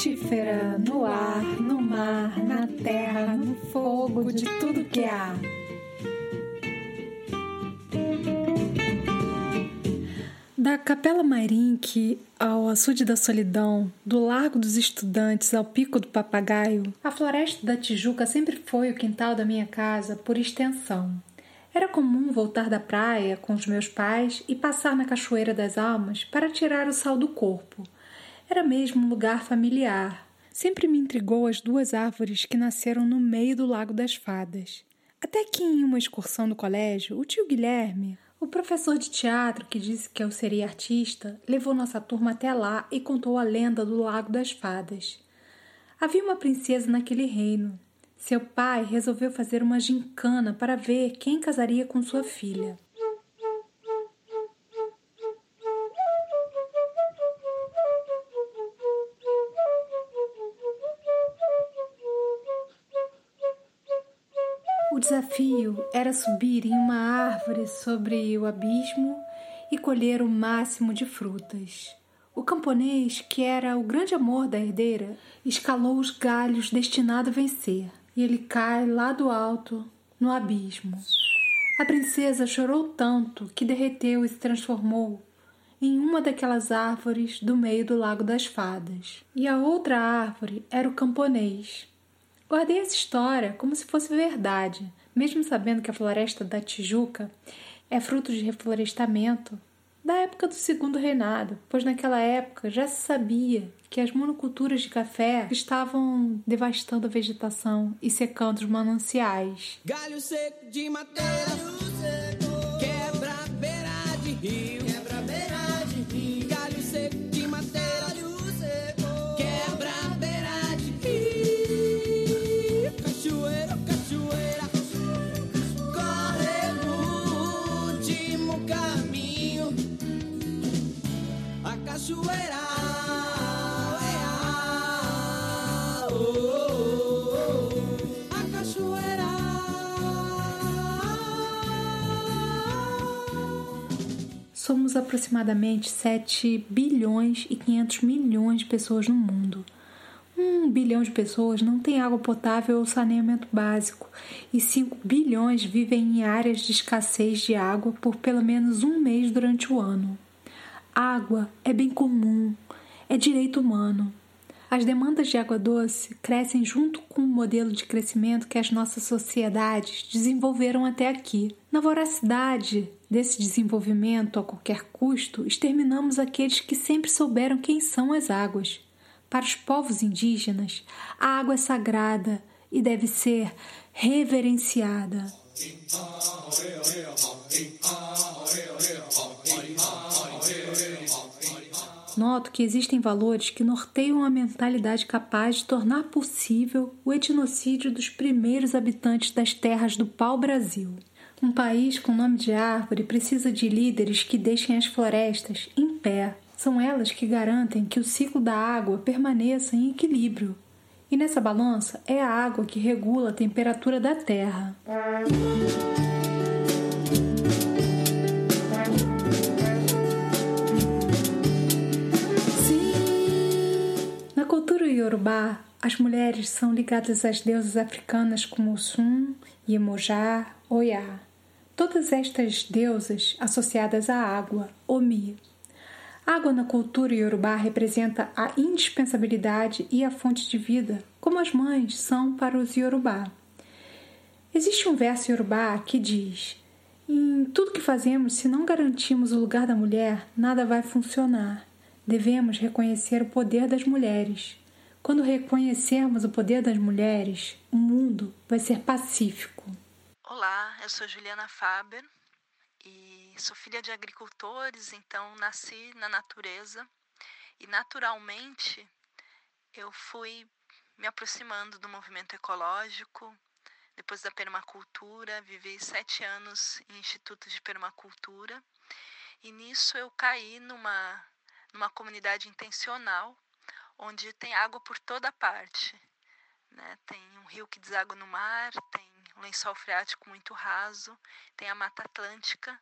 frutífera no ar, no mar, na terra, no fogo, de tudo que há. Da Capela Mairink ao Açude da Solidão, do Largo dos Estudantes ao Pico do Papagaio, a Floresta da Tijuca sempre foi o quintal da minha casa por extensão. Era comum voltar da praia com os meus pais e passar na Cachoeira das Almas para tirar o sal do corpo. Era mesmo um lugar familiar. Sempre me intrigou as duas árvores que nasceram no meio do Lago das Fadas. Até que em uma excursão do colégio, o tio Guilherme, o professor de teatro que disse que eu seria artista, levou nossa turma até lá e contou a lenda do Lago das Fadas. Havia uma princesa naquele reino. Seu pai resolveu fazer uma gincana para ver quem casaria com sua filha. Desafio era subir em uma árvore sobre o abismo e colher o máximo de frutas. O camponês, que era o grande amor da herdeira, escalou os galhos destinado a vencer, e ele cai lá do alto, no abismo. A princesa chorou tanto que derreteu e se transformou em uma daquelas árvores do meio do Lago das Fadas. E a outra árvore era o camponês, Guardei essa história como se fosse verdade, mesmo sabendo que a floresta da Tijuca é fruto de reflorestamento da época do Segundo Reinado, pois naquela época já se sabia que as monoculturas de café estavam devastando a vegetação e secando os mananciais. Galho seco de madeira, Somos aproximadamente 7 bilhões e 500 milhões de pessoas no mundo. Um bilhão de pessoas não tem água potável ou saneamento básico, e 5 bilhões vivem em áreas de escassez de água por pelo menos um mês durante o ano. Água é bem comum, é direito humano. As demandas de água doce crescem junto com o modelo de crescimento que as nossas sociedades desenvolveram até aqui. Na voracidade desse desenvolvimento a qualquer custo, exterminamos aqueles que sempre souberam quem são as águas. Para os povos indígenas, a água é sagrada e deve ser reverenciada. Noto que existem valores que norteiam a mentalidade capaz de tornar possível o etnocídio dos primeiros habitantes das terras do pau-brasil. Um país com nome de árvore precisa de líderes que deixem as florestas em pé. São elas que garantem que o ciclo da água permaneça em equilíbrio. E nessa balança é a água que regula a temperatura da terra. Yorubá, as mulheres são ligadas às deusas africanas como Sun, Iemoja, Oya. Todas estas deusas associadas à água, Omi. água na cultura iorubá representa a indispensabilidade e a fonte de vida, como as mães são para os iorubá. Existe um verso iorubá que diz: Em tudo que fazemos, se não garantimos o lugar da mulher, nada vai funcionar. Devemos reconhecer o poder das mulheres. Quando reconhecermos o poder das mulheres, o mundo vai ser pacífico. Olá, eu sou Juliana Faber e sou filha de agricultores, então nasci na natureza e naturalmente eu fui me aproximando do movimento ecológico. Depois da permacultura, vivi sete anos em instituto de permacultura e nisso eu caí numa, numa comunidade intencional onde tem água por toda parte. Né? Tem um rio que deságua no mar, tem um lençol freático muito raso, tem a Mata Atlântica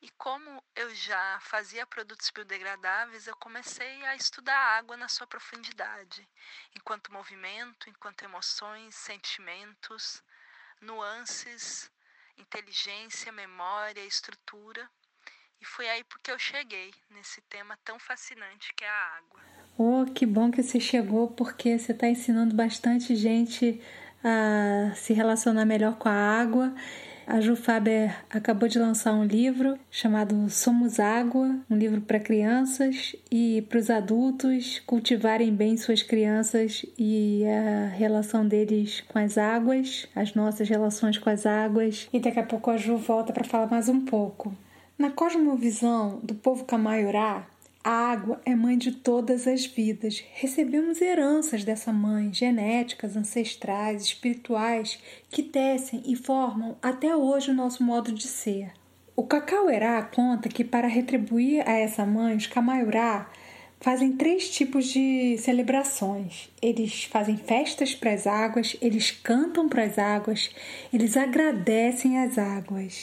E como eu já fazia produtos biodegradáveis, eu comecei a estudar a água na sua profundidade, enquanto movimento, enquanto emoções, sentimentos, nuances, inteligência, memória, estrutura. E foi aí porque eu cheguei nesse tema tão fascinante que é a água. Oh, que bom que você chegou, porque você está ensinando bastante gente a se relacionar melhor com a água a Ju Faber acabou de lançar um livro chamado Somos Água, um livro para crianças e para os adultos cultivarem bem suas crianças e a relação deles com as águas, as nossas relações com as águas. E daqui a pouco a Ju volta para falar mais um pouco. Na cosmovisão do povo Camaiurá, a água é mãe de todas as vidas. Recebemos heranças dessa mãe, genéticas, ancestrais, espirituais, que tecem e formam até hoje o nosso modo de ser. O Cacauerá conta que, para retribuir a essa mãe, os Camaiurá fazem três tipos de celebrações. Eles fazem festas para as águas, eles cantam para as águas, eles agradecem às águas.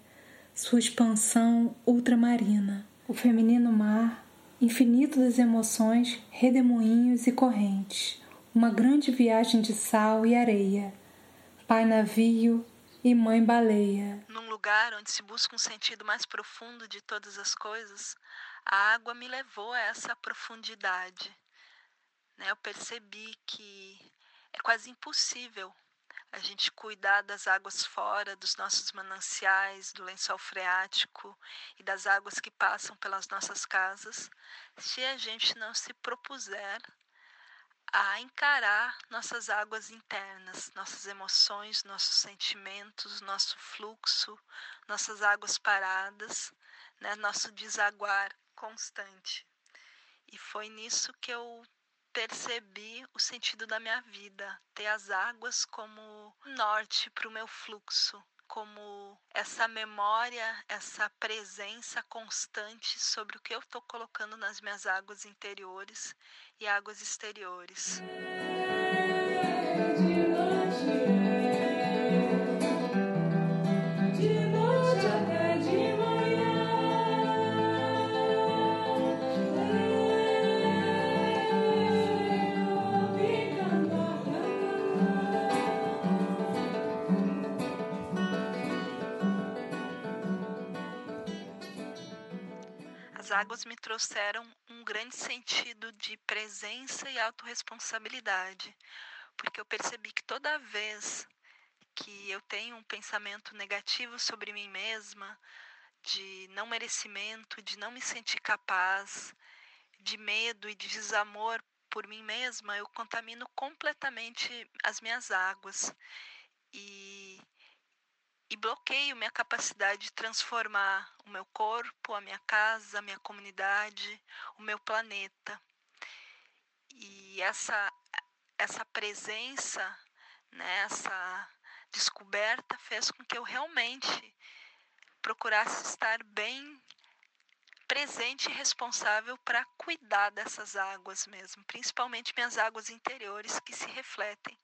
sua expansão ultramarina, o feminino mar, infinito das emoções, redemoinhos e correntes, uma grande viagem de sal e areia, pai navio e mãe baleia. Num lugar onde se busca um sentido mais profundo de todas as coisas, a água me levou a essa profundidade. Né? Eu percebi que é quase impossível a gente cuidar das águas fora, dos nossos mananciais, do lençol freático e das águas que passam pelas nossas casas, se a gente não se propuser a encarar nossas águas internas, nossas emoções, nossos sentimentos, nosso fluxo, nossas águas paradas, né, nosso desaguar constante. E foi nisso que eu percebi o sentido da minha vida, ter as águas como norte para o meu fluxo, como essa memória, essa presença constante sobre o que eu estou colocando nas minhas águas interiores e águas exteriores. Águas me trouxeram um grande sentido de presença e autorresponsabilidade, porque eu percebi que toda vez que eu tenho um pensamento negativo sobre mim mesma, de não merecimento, de não me sentir capaz, de medo e de desamor por mim mesma, eu contamino completamente as minhas águas. E e bloqueio minha capacidade de transformar o meu corpo, a minha casa, a minha comunidade, o meu planeta. E essa essa presença, né, essa descoberta fez com que eu realmente procurasse estar bem presente e responsável para cuidar dessas águas mesmo, principalmente minhas águas interiores que se refletem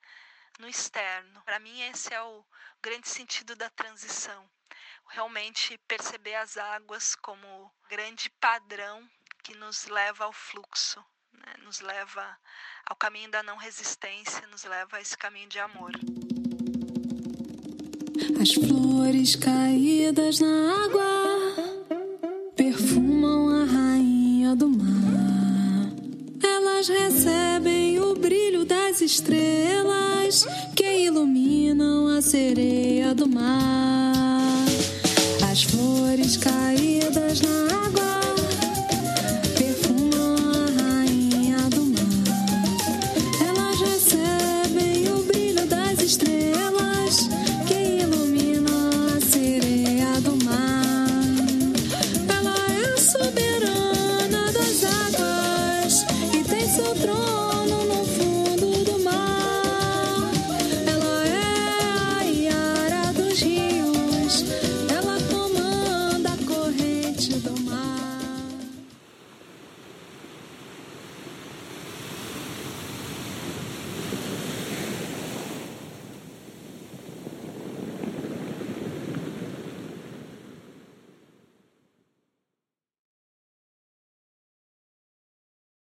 no externo. Para mim, esse é o grande sentido da transição. Realmente perceber as águas como grande padrão que nos leva ao fluxo, né? nos leva ao caminho da não resistência, nos leva a esse caminho de amor. As flores caídas na água perfumam a rainha do mar. Elas recebem estrelas que iluminam a sereia do mar. As flores caídas na água